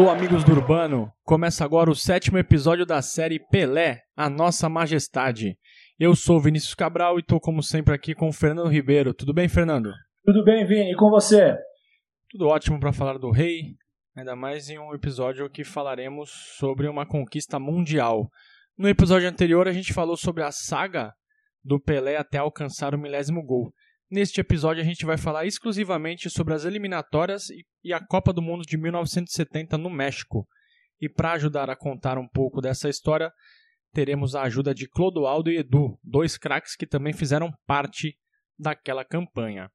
Alô, amigos do Urbano! Começa agora o sétimo episódio da série Pelé, a Nossa Majestade. Eu sou Vinícius Cabral e estou, como sempre, aqui com o Fernando Ribeiro. Tudo bem, Fernando? Tudo bem, Vini, e com você? Tudo ótimo para falar do rei, ainda mais em um episódio que falaremos sobre uma conquista mundial. No episódio anterior, a gente falou sobre a saga do Pelé até alcançar o milésimo gol. Neste episódio, a gente vai falar exclusivamente sobre as eliminatórias e a Copa do Mundo de 1970 no México. E para ajudar a contar um pouco dessa história, teremos a ajuda de Clodoaldo e Edu, dois craques que também fizeram parte daquela campanha.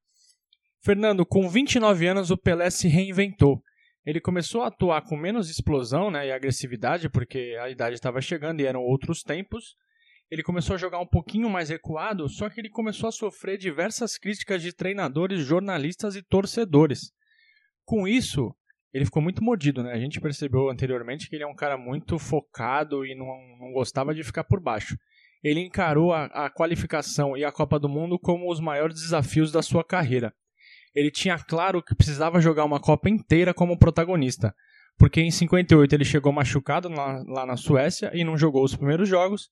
Fernando, com 29 anos, o Pelé se reinventou. Ele começou a atuar com menos explosão né, e agressividade, porque a idade estava chegando e eram outros tempos, ele começou a jogar um pouquinho mais recuado, só que ele começou a sofrer diversas críticas de treinadores, jornalistas e torcedores. Com isso, ele ficou muito mordido, né? A gente percebeu anteriormente que ele é um cara muito focado e não, não gostava de ficar por baixo. Ele encarou a, a qualificação e a Copa do Mundo como os maiores desafios da sua carreira. Ele tinha claro que precisava jogar uma Copa inteira como protagonista, porque em 58 ele chegou machucado lá, lá na Suécia e não jogou os primeiros jogos,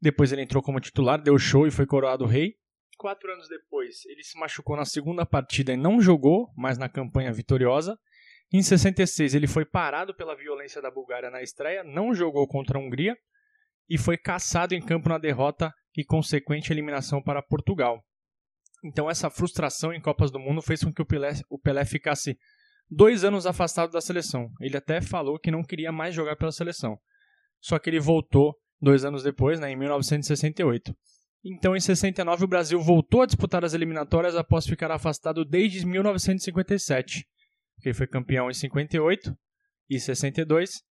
depois ele entrou como titular, deu show e foi coroado rei. Quatro anos depois, ele se machucou na segunda partida e não jogou, mas na campanha vitoriosa. Em 66, ele foi parado pela violência da Bulgária na estreia, não jogou contra a Hungria e foi caçado em campo na derrota e consequente eliminação para Portugal. Então, essa frustração em Copas do Mundo fez com que o Pelé, o Pelé ficasse dois anos afastado da seleção. Ele até falou que não queria mais jogar pela seleção. Só que ele voltou dois anos depois, né, em 1968. Então, em 69, o Brasil voltou a disputar as eliminatórias após ficar afastado desde 1957. Ele foi campeão em 58 e 62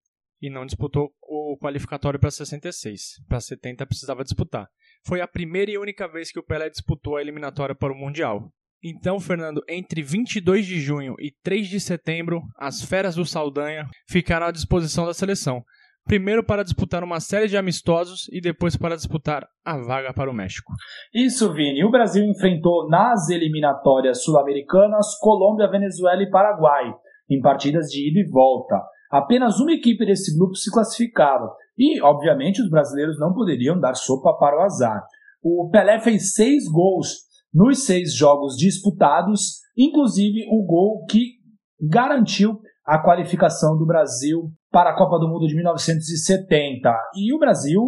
e não disputou o qualificatório para 66. Para 70 precisava disputar. Foi a primeira e única vez que o Pelé disputou a eliminatória para o Mundial. Então, Fernando, entre 22 de junho e 3 de setembro, as feras do Saldanha ficaram à disposição da seleção primeiro para disputar uma série de amistosos e depois para disputar a vaga para o México. Isso, Vini. O Brasil enfrentou nas eliminatórias sul-americanas Colômbia, Venezuela e Paraguai, em partidas de ida e volta. Apenas uma equipe desse grupo se classificava. E, obviamente, os brasileiros não poderiam dar sopa para o azar. O Pelé fez seis gols nos seis jogos disputados, inclusive o gol que garantiu a qualificação do Brasil para a Copa do Mundo de 1970. E o Brasil,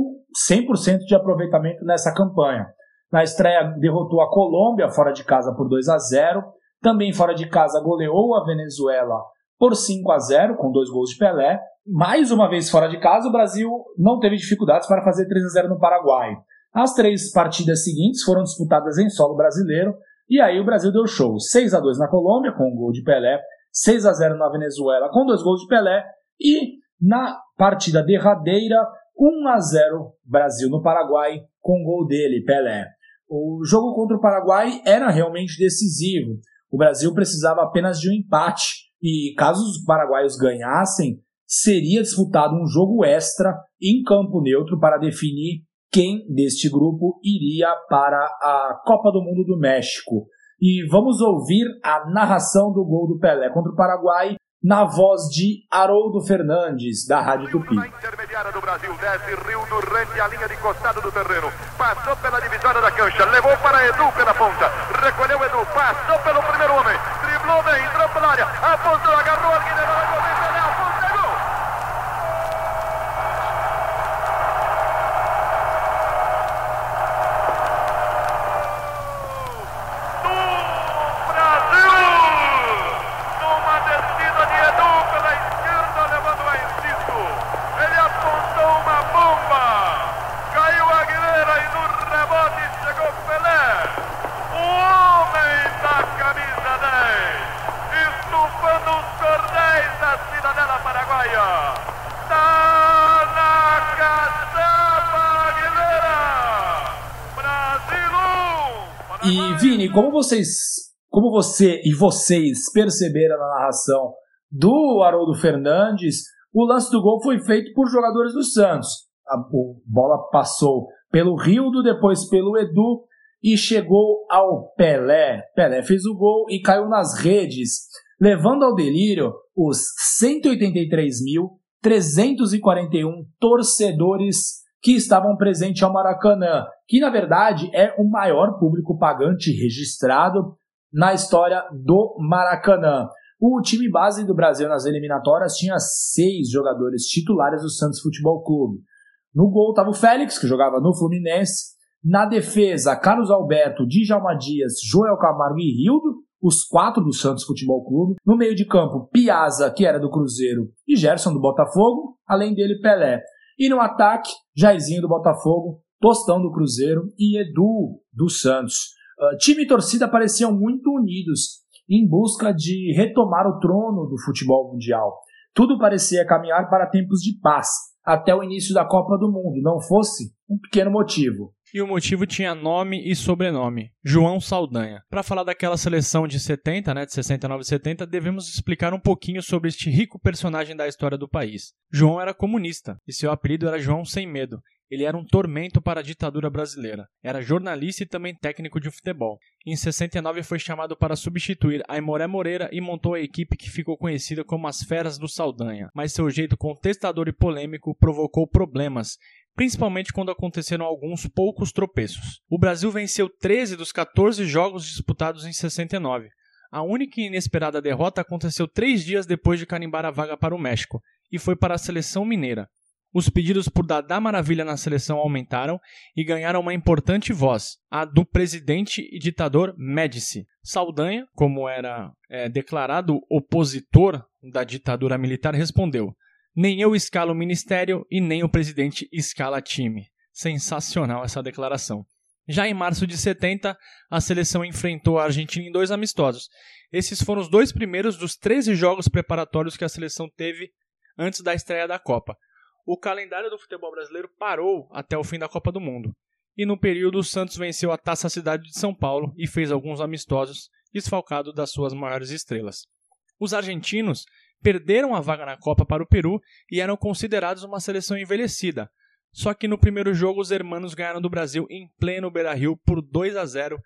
100% de aproveitamento nessa campanha. Na estreia, derrotou a Colômbia fora de casa por 2 a 0. Também fora de casa, goleou a Venezuela por 5 a 0, com dois gols de Pelé. Mais uma vez fora de casa, o Brasil não teve dificuldades para fazer 3 a 0 no Paraguai. As três partidas seguintes foram disputadas em solo brasileiro, e aí o Brasil deu show. 6 a 2 na Colômbia, com um gol de Pelé, 6 a 0 na Venezuela com dois gols de Pelé e na partida derradeira 1 a 0 Brasil no Paraguai com gol dele, Pelé. O jogo contra o Paraguai era realmente decisivo. O Brasil precisava apenas de um empate e caso os paraguaios ganhassem, seria disputado um jogo extra em campo neutro para definir quem deste grupo iria para a Copa do Mundo do México e vamos ouvir a narração do gol do Pelé contra o Paraguai na voz de Haroldo Fernandes, da Rádio Tupi. Na intermediária do Brasil, desce Rio do Rende, a linha de costado do terreno. Passou pela divisória da cancha, levou para Edu pela ponta. Recolheu Edu, passou pelo primeiro homem. Driblou bem, entrou pela área, apontou, agarrou a Guilherme, vocês, como você e vocês perceberam na narração do Haroldo Fernandes, o lance do gol foi feito por jogadores do Santos. A bola passou pelo Rildo, depois pelo Edu e chegou ao Pelé. Pelé fez o gol e caiu nas redes. levando ao delírio os 183.341 torcedores que estavam presentes ao Maracanã, que na verdade é o maior público pagante registrado na história do Maracanã. O time base do Brasil nas eliminatórias tinha seis jogadores titulares do Santos Futebol Clube. No gol estava o Félix, que jogava no Fluminense. Na defesa, Carlos Alberto, Djalma Dias, Joel Camargo e Rildo, os quatro do Santos Futebol Clube. No meio de campo, Piazza, que era do Cruzeiro, e Gerson do Botafogo, além dele Pelé. E no ataque, Jairzinho do Botafogo, Tostão do Cruzeiro e Edu do Santos. Uh, time e torcida pareciam muito unidos em busca de retomar o trono do futebol mundial. Tudo parecia caminhar para tempos de paz, até o início da Copa do Mundo, não fosse um pequeno motivo. E o motivo tinha nome e sobrenome: João Saldanha. Para falar daquela seleção de 70, né, de 69 e 70, devemos explicar um pouquinho sobre este rico personagem da história do país. João era comunista e seu apelido era João Sem Medo, ele era um tormento para a ditadura brasileira. Era jornalista e também técnico de futebol. Em 69 foi chamado para substituir Aimoré Moreira e montou a equipe que ficou conhecida como as Feras do Saldanha. Mas seu jeito contestador e polêmico provocou problemas, principalmente quando aconteceram alguns poucos tropeços. O Brasil venceu 13 dos 14 jogos disputados em 69. A única e inesperada derrota aconteceu três dias depois de carimbar a vaga para o México, e foi para a seleção mineira. Os pedidos por Dadá Maravilha na seleção aumentaram e ganharam uma importante voz, a do presidente e ditador Médici. Saldanha, como era é, declarado opositor da ditadura militar, respondeu: Nem eu escalo o ministério e nem o presidente escala time. Sensacional essa declaração. Já em março de 70, a seleção enfrentou a Argentina em dois amistosos. Esses foram os dois primeiros dos 13 jogos preparatórios que a seleção teve antes da estreia da Copa o calendário do futebol brasileiro parou até o fim da Copa do Mundo. E no período, o Santos venceu a Taça Cidade de São Paulo e fez alguns amistosos, desfalcado das suas maiores estrelas. Os argentinos perderam a vaga na Copa para o Peru e eram considerados uma seleção envelhecida. Só que no primeiro jogo, os hermanos ganharam do Brasil em pleno Beira-Rio por 2 a 0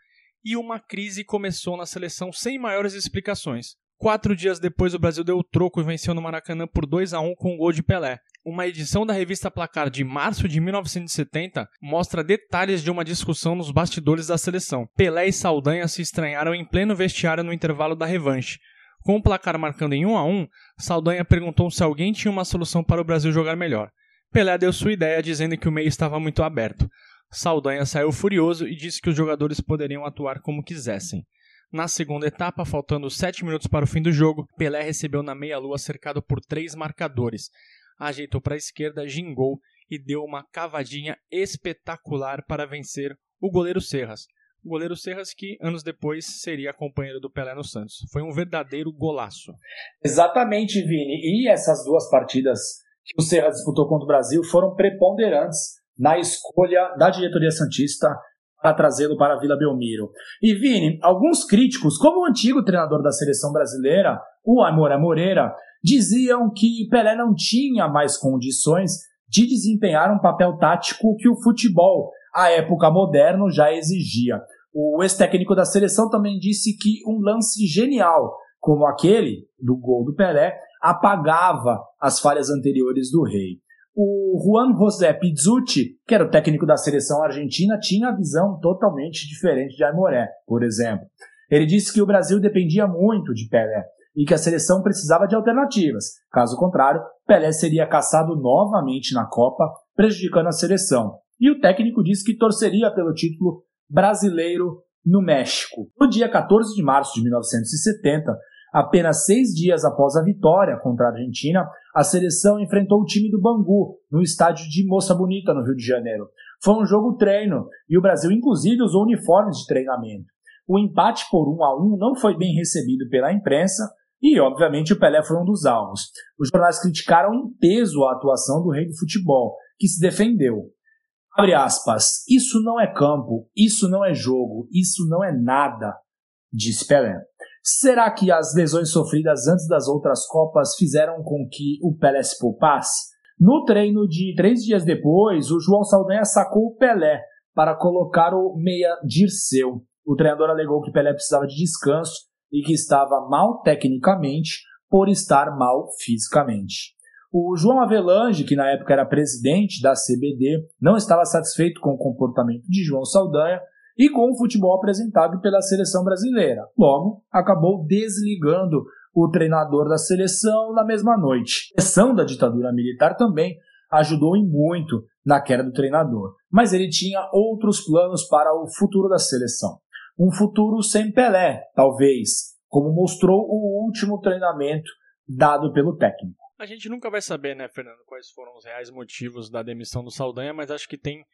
e uma crise começou na seleção sem maiores explicações. Quatro dias depois, o Brasil deu o troco e venceu no Maracanã por 2 a 1 com um gol de Pelé. Uma edição da revista Placar de março de 1970 mostra detalhes de uma discussão nos bastidores da seleção. Pelé e Saldanha se estranharam em pleno vestiário no intervalo da revanche. Com o placar marcando em 1 a 1, Saldanha perguntou se alguém tinha uma solução para o Brasil jogar melhor. Pelé deu sua ideia dizendo que o meio estava muito aberto. Saldanha saiu furioso e disse que os jogadores poderiam atuar como quisessem. Na segunda etapa, faltando 7 minutos para o fim do jogo, Pelé recebeu na meia-lua cercado por três marcadores ajeitou para a esquerda, gingou e deu uma cavadinha espetacular para vencer o goleiro Serras. O goleiro Serras que anos depois seria companheiro do Pelé no Santos. Foi um verdadeiro golaço. Exatamente, Vini. E essas duas partidas que o Serras disputou contra o Brasil foram preponderantes na escolha da diretoria santista para trazê-lo para a Vila Belmiro. E Vini, alguns críticos, como o antigo treinador da seleção brasileira, o Amora Moreira, diziam que Pelé não tinha mais condições de desempenhar um papel tático que o futebol, à época moderno, já exigia. O ex-técnico da seleção também disse que um lance genial, como aquele do gol do Pelé, apagava as falhas anteriores do rei. O Juan José Pizzuti, que era o técnico da seleção argentina, tinha a visão totalmente diferente de Aimoré, por exemplo. Ele disse que o Brasil dependia muito de Pelé e que a seleção precisava de alternativas. Caso contrário, Pelé seria caçado novamente na Copa, prejudicando a seleção. E o técnico disse que torceria pelo título brasileiro no México. No dia 14 de março de 1970, apenas seis dias após a vitória contra a Argentina, a seleção enfrentou o time do Bangu, no estádio de Moça Bonita, no Rio de Janeiro. Foi um jogo treino e o Brasil, inclusive, usou uniformes de treinamento. O empate por 1 a 1 não foi bem recebido pela imprensa e, obviamente, o Pelé foi um dos alvos. Os jornais criticaram em peso a atuação do rei do futebol, que se defendeu. Abre aspas, isso não é campo, isso não é jogo, isso não é nada, disse Pelé. Será que as lesões sofridas antes das outras Copas fizeram com que o Pelé se poupasse? No treino de três dias depois, o João Saldanha sacou o Pelé para colocar o meia Dirceu. O treinador alegou que Pelé precisava de descanso e que estava mal tecnicamente por estar mal fisicamente. O João Avelange, que na época era presidente da CBD, não estava satisfeito com o comportamento de João Saldanha e com o futebol apresentado pela seleção brasileira. Logo, acabou desligando o treinador da seleção na mesma noite. A pressão da ditadura militar também ajudou em muito na queda do treinador, mas ele tinha outros planos para o futuro da seleção. Um futuro sem Pelé, talvez, como mostrou o último treinamento dado pelo técnico. A gente nunca vai saber, né, Fernando, quais foram os reais motivos da demissão do Saldanha, mas acho que tem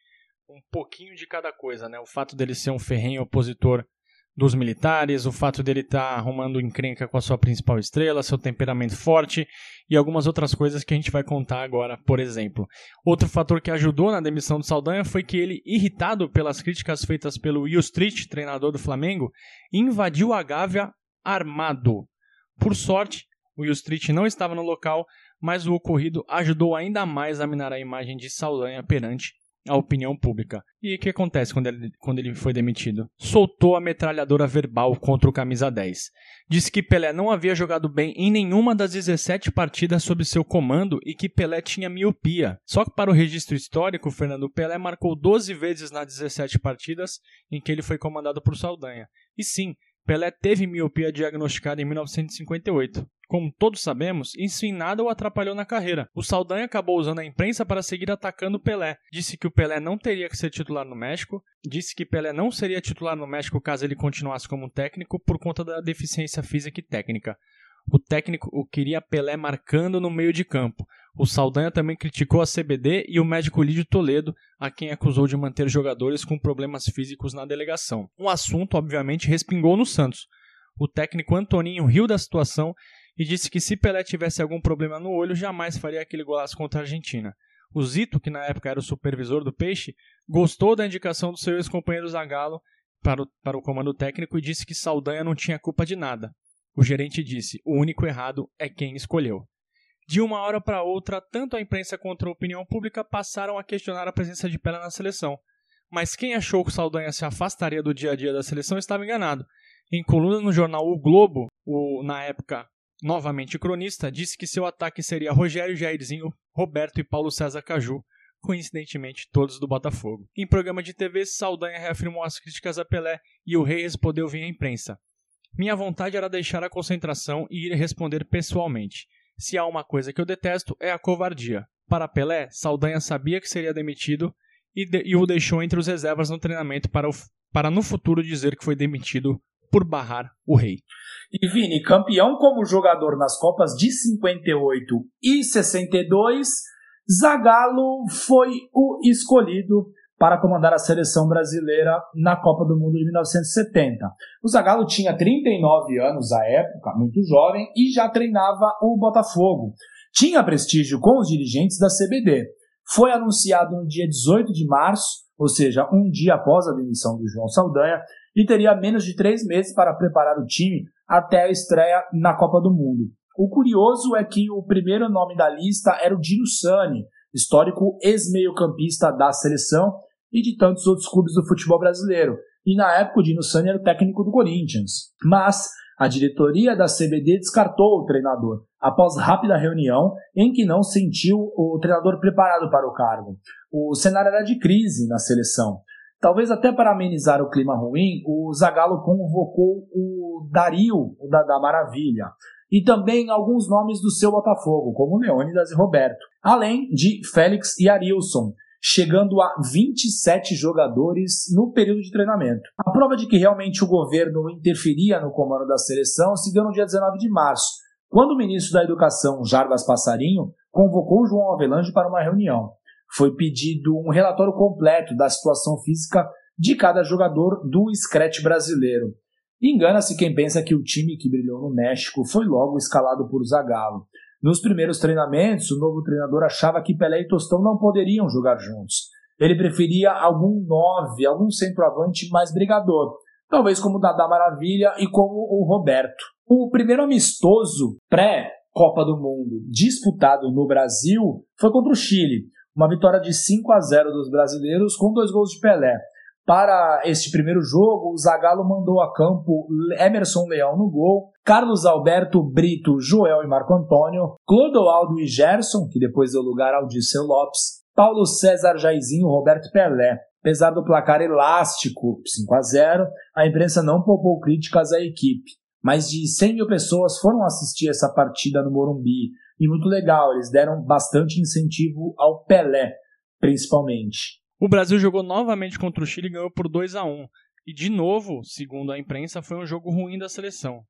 um pouquinho de cada coisa, né? O fato dele ser um ferrenho opositor dos militares, o fato dele estar tá arrumando encrenca com a sua principal estrela, seu temperamento forte e algumas outras coisas que a gente vai contar agora, por exemplo. Outro fator que ajudou na demissão do Saldanha foi que ele, irritado pelas críticas feitas pelo Will Street, treinador do Flamengo, invadiu a Gávea armado. Por sorte, o Street não estava no local, mas o ocorrido ajudou ainda mais a minar a imagem de Saldanha perante a opinião pública. E o que acontece quando ele, quando ele foi demitido? Soltou a metralhadora verbal contra o camisa 10. Disse que Pelé não havia jogado bem em nenhuma das 17 partidas sob seu comando e que Pelé tinha miopia. Só que para o registro histórico, Fernando Pelé marcou 12 vezes nas 17 partidas em que ele foi comandado por Saldanha. E sim, Pelé teve miopia diagnosticada em 1958. Como todos sabemos, isso em nada o atrapalhou na carreira. O Saldanha acabou usando a imprensa para seguir atacando Pelé. Disse que o Pelé não teria que ser titular no México, disse que Pelé não seria titular no México caso ele continuasse como técnico por conta da deficiência física e técnica. O técnico o queria Pelé marcando no meio de campo. O Saldanha também criticou a CBD e o médico Lídio Toledo, a quem acusou de manter jogadores com problemas físicos na delegação. O assunto, obviamente, respingou no Santos. O técnico Antoninho riu da situação e disse que se Pelé tivesse algum problema no olho, jamais faria aquele golaço contra a Argentina. O Zito, que na época era o supervisor do Peixe, gostou da indicação do seu ex-companheiro Zagallo para o, para o comando técnico e disse que Saldanha não tinha culpa de nada. O gerente disse: o único errado é quem escolheu. De uma hora para outra, tanto a imprensa quanto a opinião pública passaram a questionar a presença de Pelé na seleção. Mas quem achou que Saldanha se afastaria do dia a dia da seleção estava enganado. Em coluna no jornal O Globo, o, na época novamente cronista, disse que seu ataque seria Rogério Jairzinho, Roberto e Paulo César Caju, coincidentemente todos do Botafogo. Em programa de TV, Saldanha reafirmou as críticas a Pelé e o rei respondeu via imprensa. Minha vontade era deixar a concentração e ir responder pessoalmente. Se há uma coisa que eu detesto é a covardia. Para Pelé, Saldanha sabia que seria demitido e, de, e o deixou entre os reservas no treinamento para, o, para no futuro dizer que foi demitido por barrar o rei. E Vini, campeão como jogador nas Copas de 58 e 62, Zagallo foi o escolhido para comandar a seleção brasileira na Copa do Mundo de 1970. O Zagallo tinha 39 anos à época, muito jovem, e já treinava o Botafogo. Tinha prestígio com os dirigentes da CBD. Foi anunciado no dia 18 de março, ou seja, um dia após a demissão do João Saldanha, e teria menos de três meses para preparar o time até a estreia na Copa do Mundo. O curioso é que o primeiro nome da lista era o Dino Sani, histórico ex-meio-campista da seleção, e de tantos outros clubes do futebol brasileiro. E na época o Dino Sani era o técnico do Corinthians. Mas a diretoria da CBD descartou o treinador após rápida reunião em que não sentiu o treinador preparado para o cargo. O cenário era de crise na seleção. Talvez até para amenizar o clima ruim, o Zagallo convocou o Dario, o da, da Maravilha, e também alguns nomes do seu Botafogo, como Leônidas e Roberto, além de Félix e Arilson, chegando a 27 jogadores no período de treinamento. A prova de que realmente o governo interferia no comando da seleção se deu no dia 19 de março, quando o ministro da Educação, Jarbas Passarinho, convocou João Avelange para uma reunião. Foi pedido um relatório completo da situação física de cada jogador do Scratch brasileiro. Engana-se quem pensa que o time que brilhou no México foi logo escalado por Zagallo. Nos primeiros treinamentos, o novo treinador achava que Pelé e Tostão não poderiam jogar juntos. Ele preferia algum nove, algum centroavante mais brigador, talvez como o Dada Maravilha e como o Roberto. O primeiro amistoso pré-Copa do Mundo disputado no Brasil foi contra o Chile, uma vitória de 5 a 0 dos brasileiros com dois gols de Pelé. Para este primeiro jogo, o Zagallo mandou a campo Emerson Leão no gol, Carlos Alberto Brito, Joel e Marco Antônio, Clodoaldo e Gerson, que depois deu lugar ao Disseu Lopes, Paulo César Jairzinho, Roberto Pelé. Apesar do placar elástico, 5 a 0, a imprensa não poupou críticas à equipe. Mais de 100 mil pessoas foram assistir essa partida no Morumbi. E muito legal, eles deram bastante incentivo ao Pelé, principalmente. O Brasil jogou novamente contra o Chile e ganhou por 2 a 1 E de novo, segundo a imprensa, foi um jogo ruim da seleção.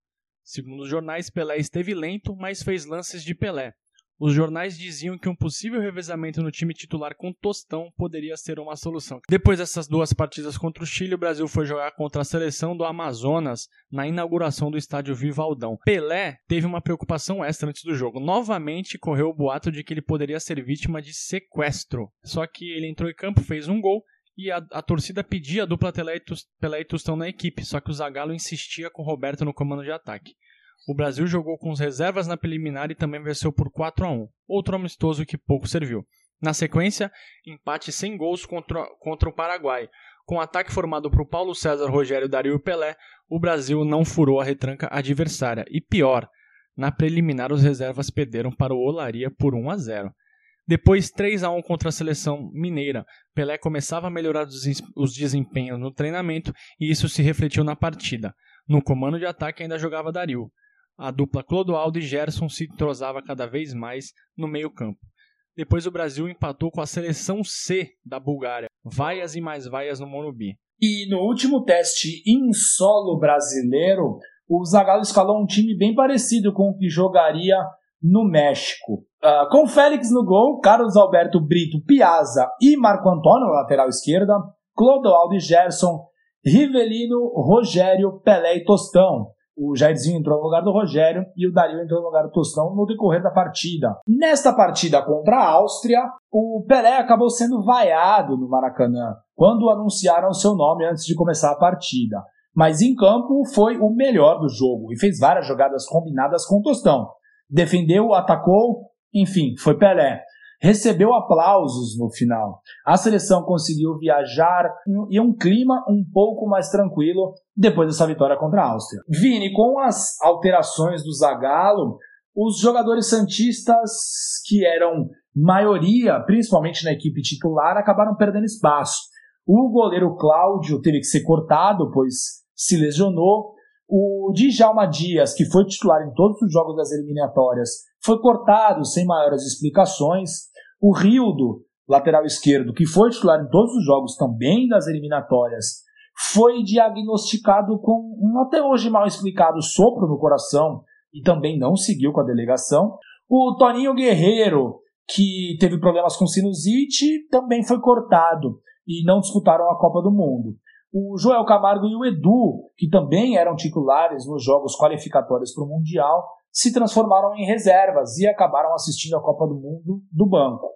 Segundo os jornais, Pelé esteve lento, mas fez lances de Pelé. Os jornais diziam que um possível revezamento no time titular com Tostão poderia ser uma solução. Depois dessas duas partidas contra o Chile, o Brasil foi jogar contra a seleção do Amazonas na inauguração do estádio Vivaldão. Pelé teve uma preocupação extra antes do jogo. Novamente correu o boato de que ele poderia ser vítima de sequestro. Só que ele entrou em campo, fez um gol e a, a, torcida pedia a dupla Pelé e Tostão na equipe, só que o Zagallo insistia com o Roberto no comando de ataque. O Brasil jogou com as reservas na preliminar e também venceu por 4 a 1, outro amistoso que pouco serviu. Na sequência, empate sem gols contra, contra o Paraguai. Com ataque formado por Paulo César, Rogério, Dario e Pelé, o Brasil não furou a retranca adversária. E pior, na preliminar os reservas perderam para o Olaria por 1 a 0. Depois 3 a 1 contra a seleção mineira. Pelé começava a melhorar os desempenhos no treinamento e isso se refletiu na partida. No comando de ataque ainda jogava Dario a dupla Clodoaldo e Gerson se entrosava cada vez mais no meio-campo. Depois o Brasil empatou com a seleção C da Bulgária. Vaias e mais vaias no Morumbi. E no último teste em solo brasileiro, o Zagallo escalou um time bem parecido com o que jogaria no México. Uh, com Félix no gol, Carlos Alberto Brito, Piazza e Marco Antônio na lateral esquerda, Clodoaldo e Gerson, Rivelino, Rogério, Pelé e Tostão o Jairzinho entrou no lugar do Rogério e o Dario entrou no lugar do Tostão no decorrer da partida. Nesta partida contra a Áustria, o Pelé acabou sendo vaiado no Maracanã quando anunciaram seu nome antes de começar a partida. Mas em campo foi o melhor do jogo e fez várias jogadas combinadas com o Tostão. Defendeu, atacou, enfim, foi Pelé recebeu aplausos no final. A seleção conseguiu viajar em um clima um pouco mais tranquilo depois dessa vitória contra a Áustria. Vini, com as alterações do Zagallo, os jogadores santistas que eram maioria, principalmente na equipe titular, acabaram perdendo espaço. O goleiro Cláudio teve que ser cortado, pois se lesionou. O Djalma Dias, que foi titular em todos os jogos das eliminatórias, foi cortado sem maiores explicações. O Rildo, lateral esquerdo, que foi titular em todos os jogos também das eliminatórias, foi diagnosticado com um até hoje mal explicado sopro no coração e também não seguiu com a delegação. O Toninho Guerreiro, que teve problemas com sinusite, também foi cortado e não disputaram a Copa do Mundo o Joel Camargo e o Edu, que também eram titulares nos jogos qualificatórios para o Mundial, se transformaram em reservas e acabaram assistindo a Copa do Mundo do banco.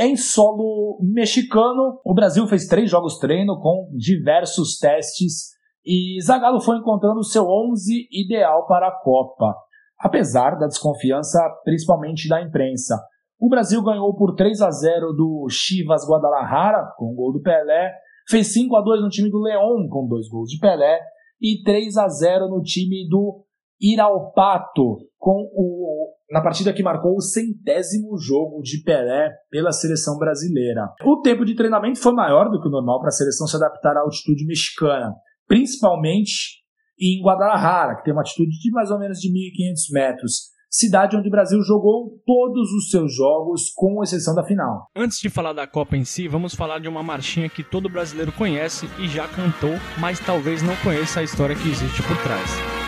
Em solo mexicano, o Brasil fez três jogos treino com diversos testes e Zagallo foi encontrando o seu 11 ideal para a Copa, apesar da desconfiança principalmente da imprensa. O Brasil ganhou por 3 a 0 do Chivas Guadalajara, com o gol do Pelé, Fez 5 a 2 no time do Leão, com dois gols de Pelé, e 3 a 0 no time do Iraupato, com o, na partida que marcou o centésimo jogo de Pelé pela seleção brasileira. O tempo de treinamento foi maior do que o normal para a seleção se adaptar à altitude mexicana, principalmente em Guadalajara, que tem uma altitude de mais ou menos de 1.500 metros cidade onde o Brasil jogou todos os seus jogos, com exceção da final. Antes de falar da Copa em si, vamos falar de uma marchinha que todo brasileiro conhece e já cantou, mas talvez não conheça a história que existe por trás.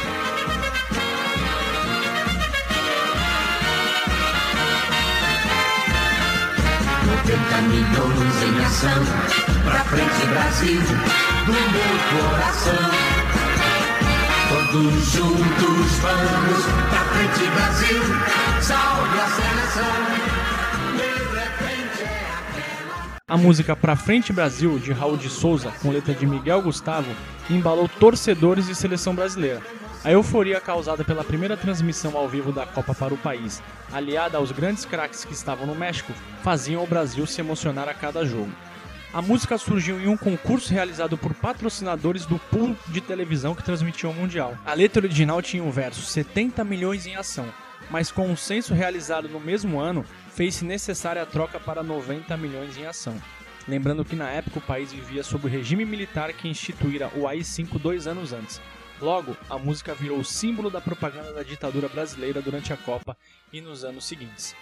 Em ação, pra frente Brasil, do meu coração. Todos juntos vamos pra frente, Brasil. Salve a seleção. É. A música Pra Frente Brasil, de Raul de Souza, com letra de Miguel Gustavo, embalou torcedores de seleção brasileira. A euforia causada pela primeira transmissão ao vivo da Copa para o país, aliada aos grandes craques que estavam no México, faziam o Brasil se emocionar a cada jogo. A música surgiu em um concurso realizado por patrocinadores do pool de televisão que transmitia o Mundial. A letra original tinha o um verso 70 milhões em ação, mas com um censo realizado no mesmo ano, fez-se necessária a troca para 90 milhões em ação. Lembrando que na época o país vivia sob o regime militar que instituíra o AI-5 dois anos antes. Logo, a música virou o símbolo da propaganda da ditadura brasileira durante a Copa e nos anos seguintes.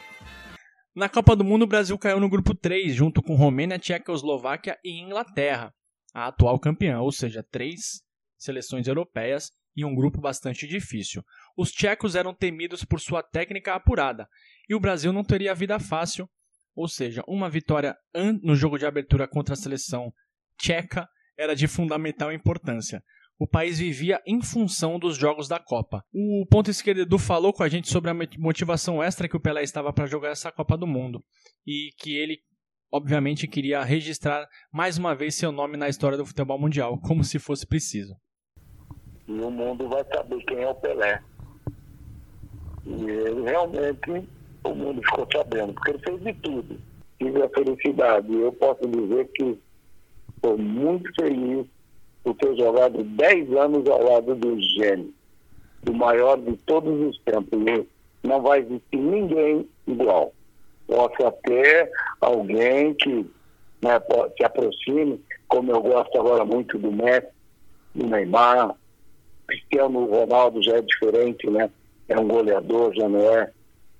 Na Copa do Mundo, o Brasil caiu no grupo 3, junto com Romênia, Tchecoslováquia e Inglaterra, a atual campeã, ou seja, três seleções europeias e um grupo bastante difícil. Os tchecos eram temidos por sua técnica apurada e o Brasil não teria vida fácil, ou seja, uma vitória no jogo de abertura contra a seleção tcheca era de fundamental importância o país vivia em função dos jogos da Copa. O ponto esquerdo Edu falou com a gente sobre a motivação extra que o Pelé estava para jogar essa Copa do Mundo e que ele obviamente queria registrar mais uma vez seu nome na história do futebol mundial, como se fosse preciso. E o mundo vai saber quem é o Pelé. E ele realmente, o mundo ficou sabendo, porque ele fez de tudo. Tive a felicidade. Eu posso dizer que estou muito feliz por ter jogado 10 anos ao lado do gênio, do maior de todos os tempos. E não vai existir ninguém igual. Posso até alguém que né, se aproxime, como eu gosto agora muito do Messi, do Neymar, Cristiano Ronaldo já é diferente, né? É um goleador, já não é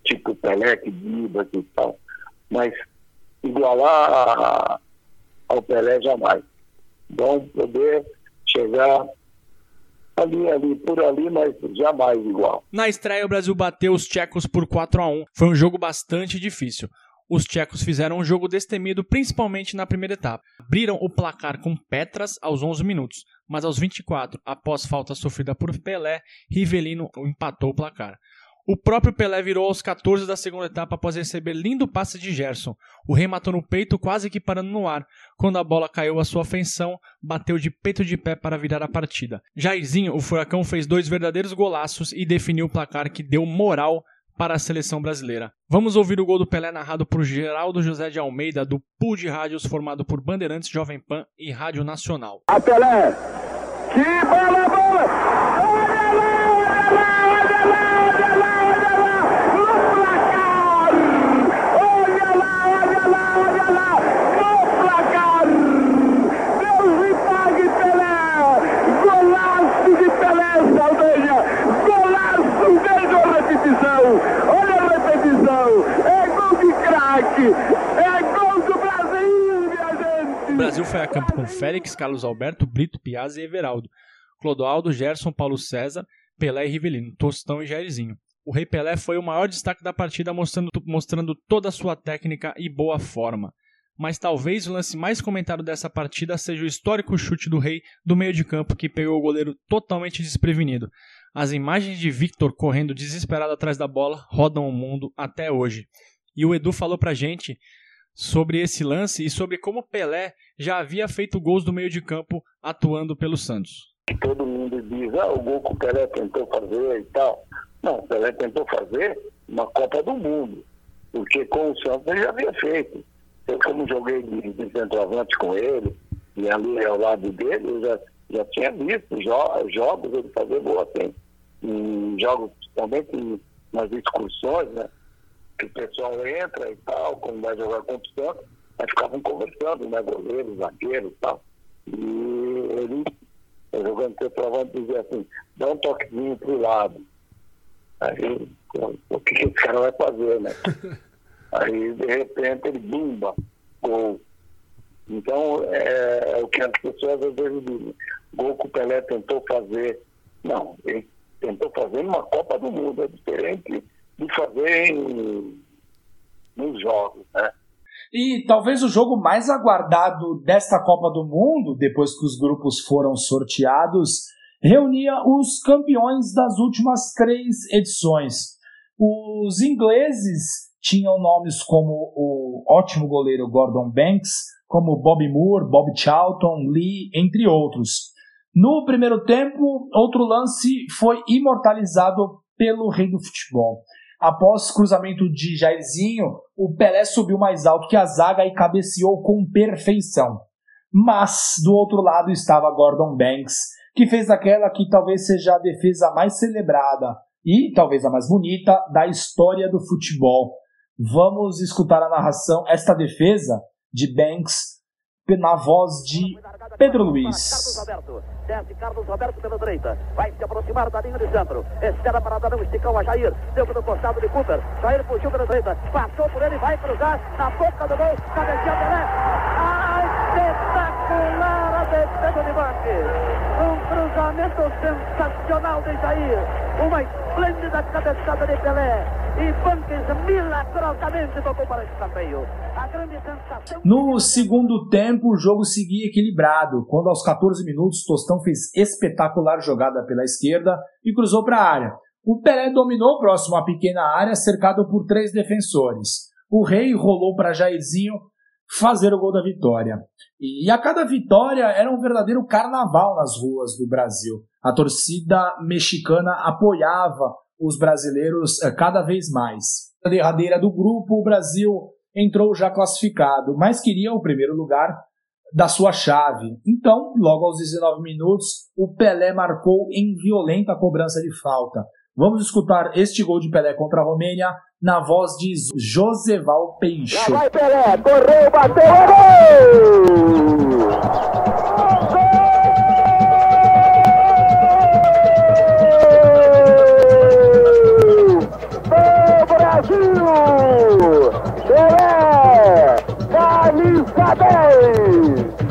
tipo Pelé, que Dibas e tal. Mas igualar ao Pelé jamais vão poder chegar ali, ali, por ali, mas jamais igual. Na estreia, o Brasil bateu os tchecos por 4 a 1 Foi um jogo bastante difícil. Os tchecos fizeram um jogo destemido, principalmente na primeira etapa. Abriram o placar com Petras aos 11 minutos, mas aos 24, após falta sofrida por Pelé, Rivelino empatou o placar. O próprio Pelé virou aos 14 da segunda etapa após receber lindo passe de Gerson. O rei matou no peito, quase que parando no ar. Quando a bola caiu à sua feição, bateu de peito de pé para virar a partida. Jairzinho, o furacão, fez dois verdadeiros golaços e definiu o placar que deu moral para a seleção brasileira. Vamos ouvir o gol do Pelé narrado por Geraldo José de Almeida, do pool de rádios formado por Bandeirantes, Jovem Pan e Rádio Nacional. A Pelé! Que bola, bola! Brasil foi a campo com Félix, Carlos Alberto, Brito, Piazza e Everaldo, Clodoaldo, Gerson, Paulo César, Pelé e Rivelino, Tostão e Jairzinho. O Rei Pelé foi o maior destaque da partida, mostrando, mostrando toda a sua técnica e boa forma. Mas talvez o lance mais comentado dessa partida seja o histórico chute do Rei do meio de campo que pegou o goleiro totalmente desprevenido. As imagens de Victor correndo desesperado atrás da bola rodam o mundo até hoje. E o Edu falou pra gente sobre esse lance e sobre como Pelé já havia feito gols do meio de campo atuando pelo Santos. Todo mundo diz, ah, o gol que o Pelé tentou fazer e tal. Não, o Pelé tentou fazer uma Copa do Mundo, porque com o Santos ele já havia feito. Eu como joguei de, de centroavante com ele, e ali ao lado dele, eu já, já tinha visto jo jogos ele fazer gol assim. Jogos também nas excursões, né? Que o pessoal entra e tal, quando vai jogar contra o Santos, aí ficavam conversando, né, goleiro, zagueiro e tal. E ele, jogando centroavante, dizia assim, dá um toquezinho pro lado. Aí, o que, que esse cara vai fazer, né? Aí, de repente, ele bumba, gol. Então, é, é, o que as pessoas às vezes dizem. Gol que o Pelé tentou fazer. Não, ele tentou fazer numa Copa do Mundo, é diferente de fazer nos jogos, né? E talvez o jogo mais aguardado desta Copa do Mundo, depois que os grupos foram sorteados, reunia os campeões das últimas três edições. Os ingleses tinham nomes como o ótimo goleiro Gordon Banks, como Bob Moore, Bob Charlton, Lee, entre outros. No primeiro tempo, outro lance foi imortalizado pelo rei do futebol. Após cruzamento de Jairzinho, o Pelé subiu mais alto que a zaga e cabeceou com perfeição. Mas do outro lado estava Gordon Banks, que fez aquela que talvez seja a defesa mais celebrada e talvez a mais bonita da história do futebol. Vamos escutar a narração, esta defesa de Banks na voz de Pedro Luiz. Desce Carlos Roberto pela direita. Vai se aproximar da linha de centro. Espera para dar um esticão a Jair. Deu costado de Cooper. Jair fugiu pela direita. Passou por ele, vai cruzar. Na boca do gol. Cabeceia Pelé. Espetacular a defesa de Banque. Um cruzamento sensacional de Jair. Uma esplêndida cabeçada de Pelé e Banques milagrosamente tocou para escanteio. A grande sensação. No segundo tempo, o jogo seguia equilibrado, quando aos 14 minutos Tostão fez espetacular jogada pela esquerda e cruzou para a área. O Pelé dominou próximo à pequena área, cercado por três defensores. O Rei rolou para Jairzinho fazer o gol da vitória. E a cada vitória era um verdadeiro carnaval nas ruas do Brasil. A torcida mexicana apoiava os brasileiros eh, cada vez mais. Na derradeira do grupo, o Brasil entrou já classificado, mas queria o primeiro lugar da sua chave. Então, logo aos 19 minutos, o Pelé marcou em violenta cobrança de falta. Vamos escutar este gol de Pelé contra a Romênia na voz de Joseval Peixoto. Lá vai Pelé, correu, bateu, gol! Brasil! Pelé! Camisa 10!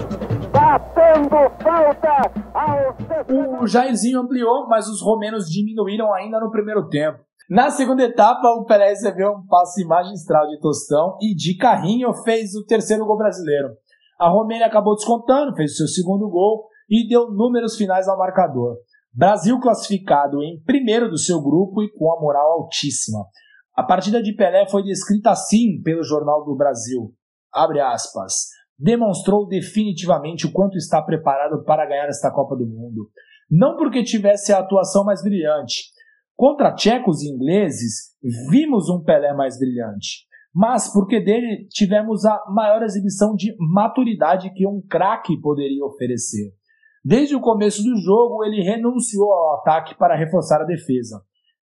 Batendo falta ao... O Jairzinho ampliou, mas os romenos diminuíram ainda no primeiro tempo. Na segunda etapa, o Pelé recebeu um passe magistral de Tostão e de carrinho fez o terceiro gol brasileiro. A Romênia acabou descontando, fez o seu segundo gol e deu números finais ao marcador. Brasil classificado em primeiro do seu grupo e com a moral altíssima. A partida de Pelé foi descrita assim pelo Jornal do Brasil. Abre aspas. Demonstrou definitivamente o quanto está preparado para ganhar esta Copa do Mundo. Não porque tivesse a atuação mais brilhante. Contra tchecos e ingleses, vimos um Pelé mais brilhante. Mas porque dele tivemos a maior exibição de maturidade que um craque poderia oferecer. Desde o começo do jogo, ele renunciou ao ataque para reforçar a defesa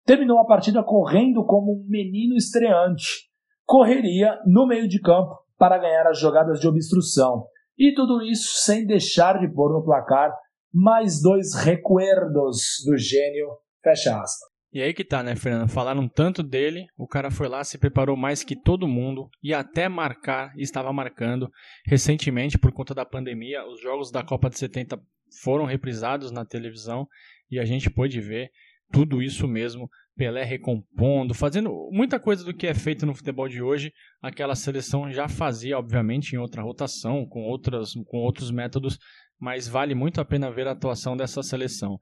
terminou a partida correndo como um menino estreante. Correria no meio de campo para ganhar as jogadas de obstrução. E tudo isso sem deixar de pôr no placar mais dois recuerdos do gênio. Fecha aspas. E aí que tá, né, Fernando? Falaram tanto dele, o cara foi lá, se preparou mais que todo mundo e até marcar, estava marcando. Recentemente, por conta da pandemia, os jogos da Copa de 70 foram reprisados na televisão e a gente pôde ver tudo isso mesmo, Pelé recompondo, fazendo muita coisa do que é feito no futebol de hoje, aquela seleção já fazia, obviamente, em outra rotação, com, outras, com outros métodos, mas vale muito a pena ver a atuação dessa seleção.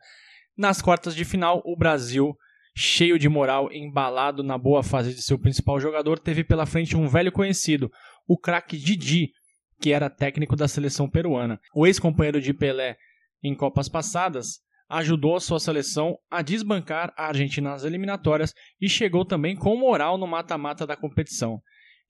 Nas quartas de final, o Brasil, cheio de moral, embalado na boa fase de seu principal jogador, teve pela frente um velho conhecido, o craque Didi, que era técnico da seleção peruana. O ex-companheiro de Pelé em Copas passadas ajudou a sua seleção a desbancar a Argentina nas eliminatórias e chegou também com moral no mata-mata da competição.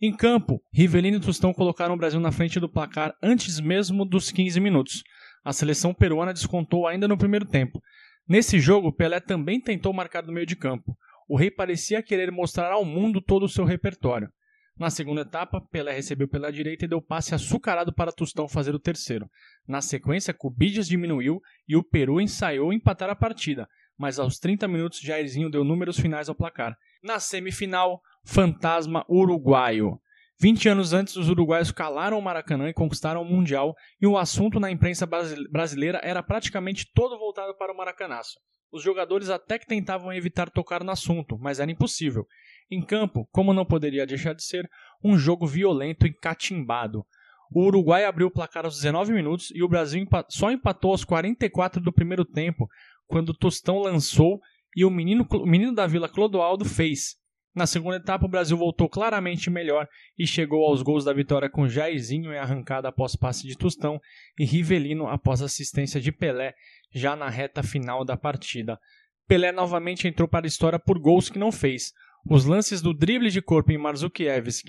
Em campo, Rivelino e Tostão colocaram o Brasil na frente do placar antes mesmo dos 15 minutos. A seleção peruana descontou ainda no primeiro tempo. Nesse jogo, Pelé também tentou marcar do meio de campo. O rei parecia querer mostrar ao mundo todo o seu repertório. Na segunda etapa, Pelé recebeu pela direita e deu passe açucarado para Tostão fazer o terceiro. Na sequência, Cubides diminuiu e o Peru ensaiou empatar a partida, mas aos 30 minutos Jairzinho deu números finais ao placar. Na semifinal, Fantasma Uruguaio. 20 anos antes, os uruguaios calaram o Maracanã e conquistaram o Mundial, e o assunto na imprensa brasileira era praticamente todo voltado para o Maracanaço. Os jogadores até que tentavam evitar tocar no assunto, mas era impossível. Em campo, como não poderia deixar de ser, um jogo violento e catimbado. O Uruguai abriu o placar aos 19 minutos e o Brasil só empatou aos 44 do primeiro tempo, quando Tostão lançou e o menino, o menino da Vila Clodoaldo fez. Na segunda etapa, o Brasil voltou claramente melhor e chegou aos gols da vitória com Jairzinho em arrancada após passe de Tostão e Rivelino após assistência de Pelé, já na reta final da partida. Pelé novamente entrou para a história por gols que não fez. Os lances do drible de corpo em Marzukiewicz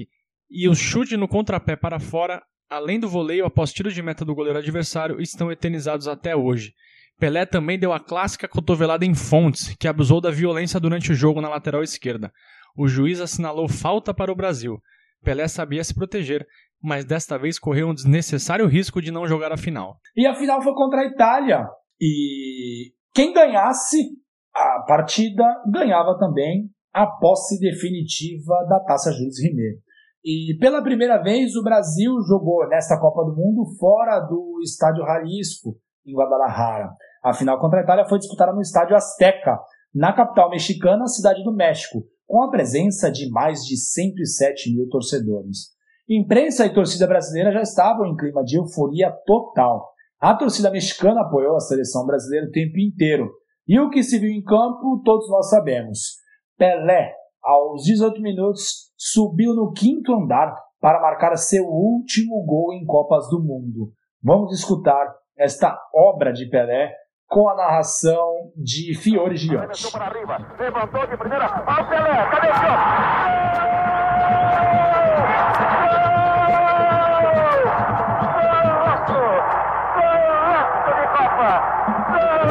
e o chute no contrapé para fora, além do voleio após tiro de meta do goleiro adversário, estão eternizados até hoje. Pelé também deu a clássica cotovelada em Fontes, que abusou da violência durante o jogo na lateral esquerda. O juiz assinalou falta para o Brasil. Pelé sabia se proteger, mas desta vez correu um desnecessário risco de não jogar a final. E a final foi contra a Itália. E quem ganhasse a partida ganhava também a posse definitiva da Taça Jules Rimet. E pela primeira vez o Brasil jogou nesta Copa do Mundo fora do Estádio Jalisco, em Guadalajara. A final contra a Itália foi disputada no Estádio Azteca, na capital mexicana, Cidade do México, com a presença de mais de 107 mil torcedores. Imprensa e torcida brasileira já estavam em clima de euforia total. A torcida mexicana apoiou a seleção brasileira o tempo inteiro. E o que se viu em campo, todos nós sabemos. Pelé, aos 18 minutos, subiu no quinto andar para marcar seu último gol em Copas do Mundo. Vamos escutar esta obra de Pelé com a narração de Fiore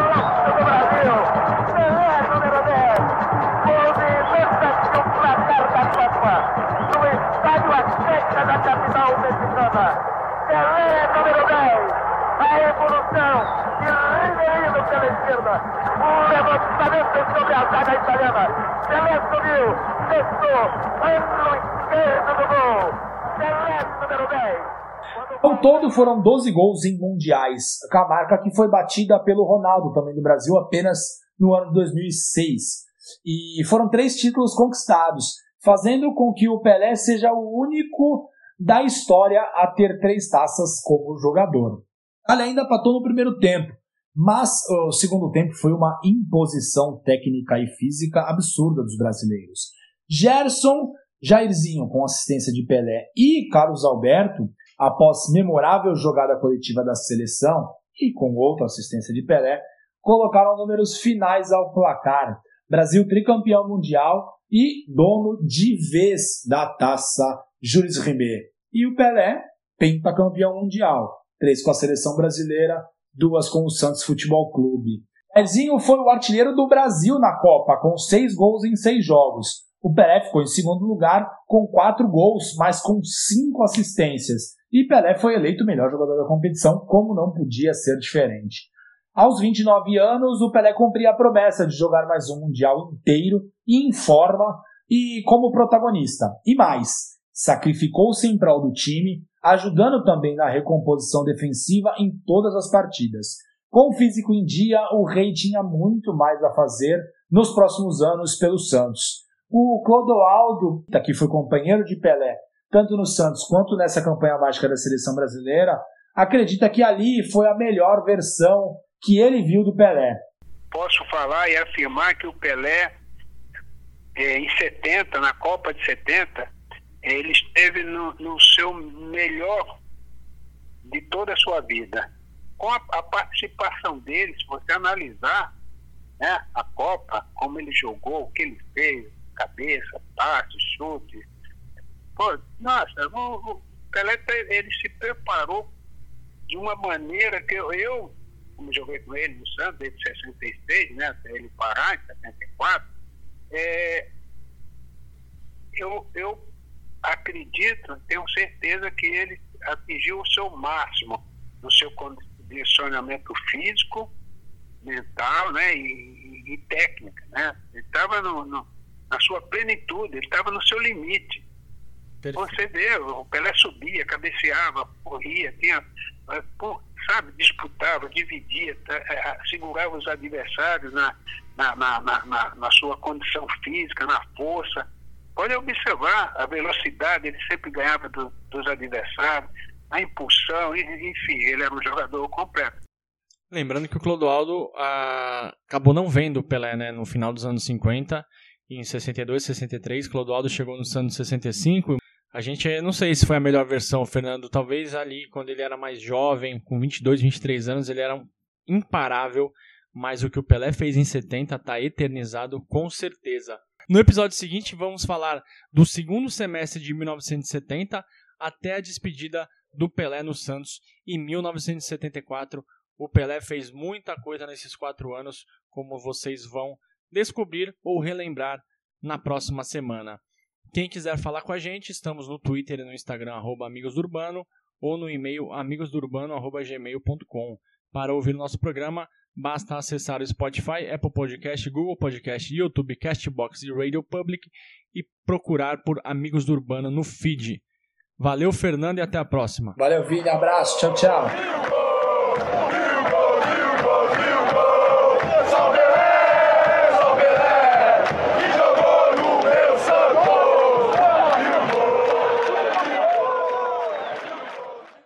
o capital mexicana. Pelé, número 10. A evolução de Ribeirinho pela esquerda. O levantamento sobre a zaga italiana. Pelé subiu, testou, ângulo esquerdo do gol. Pelé, número 10. Ao todo foram 12 gols em mundiais, a marca que foi batida pelo Ronaldo também do Brasil apenas no ano de 2006. E foram três títulos conquistados, fazendo com que o Pelé seja o único da história a ter três taças como jogador. Ele ainda empatou no primeiro tempo, mas o segundo tempo foi uma imposição técnica e física absurda dos brasileiros. Gerson, Jairzinho com assistência de Pelé e Carlos Alberto, após memorável jogada coletiva da seleção e com outra assistência de Pelé, colocaram números finais ao placar. Brasil tricampeão mundial e dono de vez da taça Jules Rimet. E o Pelé, pentacampeão mundial. Três com a seleção brasileira, duas com o Santos Futebol Clube. Ezinho foi o artilheiro do Brasil na Copa, com seis gols em seis jogos. O Pelé ficou em segundo lugar com quatro gols, mas com cinco assistências. E Pelé foi eleito o melhor jogador da competição, como não podia ser diferente. Aos 29 anos, o Pelé cumpria a promessa de jogar mais um Mundial inteiro em forma e como protagonista. E mais, sacrificou-se em prol do time, ajudando também na recomposição defensiva em todas as partidas. Com o físico em dia, o Rei tinha muito mais a fazer nos próximos anos pelo Santos. O Clodoaldo, que foi companheiro de Pelé, tanto no Santos quanto nessa campanha mágica da seleção brasileira, acredita que ali foi a melhor versão que ele viu do Pelé. Posso falar e afirmar que o Pelé é, em 70, na Copa de 70, ele esteve no, no seu melhor de toda a sua vida. Com a, a, participação dele, se você analisar né, a Copa, como ele jogou, o que ele fez, cabeça, passe, chute. Pô, nossa, o, o Pelé ele se preparou de uma maneira que eu, eu como joguei com ele no Santos desde 66, né, até ele parar em 74, é, eu, eu acredito, tenho certeza que ele atingiu o seu máximo no seu condicionamento físico, mental né, e, e, e técnica. Né? Ele estava na sua plenitude, ele estava no seu limite. Perfeito. Você vê, o Pelé subia, cabeceava, corria, tinha, eh, sabe, disputava, dividia, eh, segurava os adversários na, na, na, na, na sua condição física, na força. Pode observar a velocidade, ele sempre ganhava do, dos adversários, a impulsão, enfim, ele era um jogador completo. Lembrando que o Clodoaldo ah, acabou não vendo o Pelé né, no final dos anos 50, em 62, 63, Clodoaldo chegou no Santos 65. A gente não sei se foi a melhor versão, Fernando. Talvez ali, quando ele era mais jovem, com 22, 23 anos, ele era imparável. Mas o que o Pelé fez em 70 está eternizado com certeza. No episódio seguinte, vamos falar do segundo semestre de 1970 até a despedida do Pelé no Santos em 1974. O Pelé fez muita coisa nesses quatro anos, como vocês vão descobrir ou relembrar na próxima semana. Quem quiser falar com a gente, estamos no Twitter e no Instagram, arroba ou no e-mail amigosdourbano.gmail.com. Para ouvir o nosso programa, basta acessar o Spotify, Apple Podcast, Google Podcast, YouTube, Castbox e Radio Public e procurar por Amigos do Urbano no feed. Valeu, Fernando, e até a próxima. Valeu, Vini. Abraço. Tchau, tchau.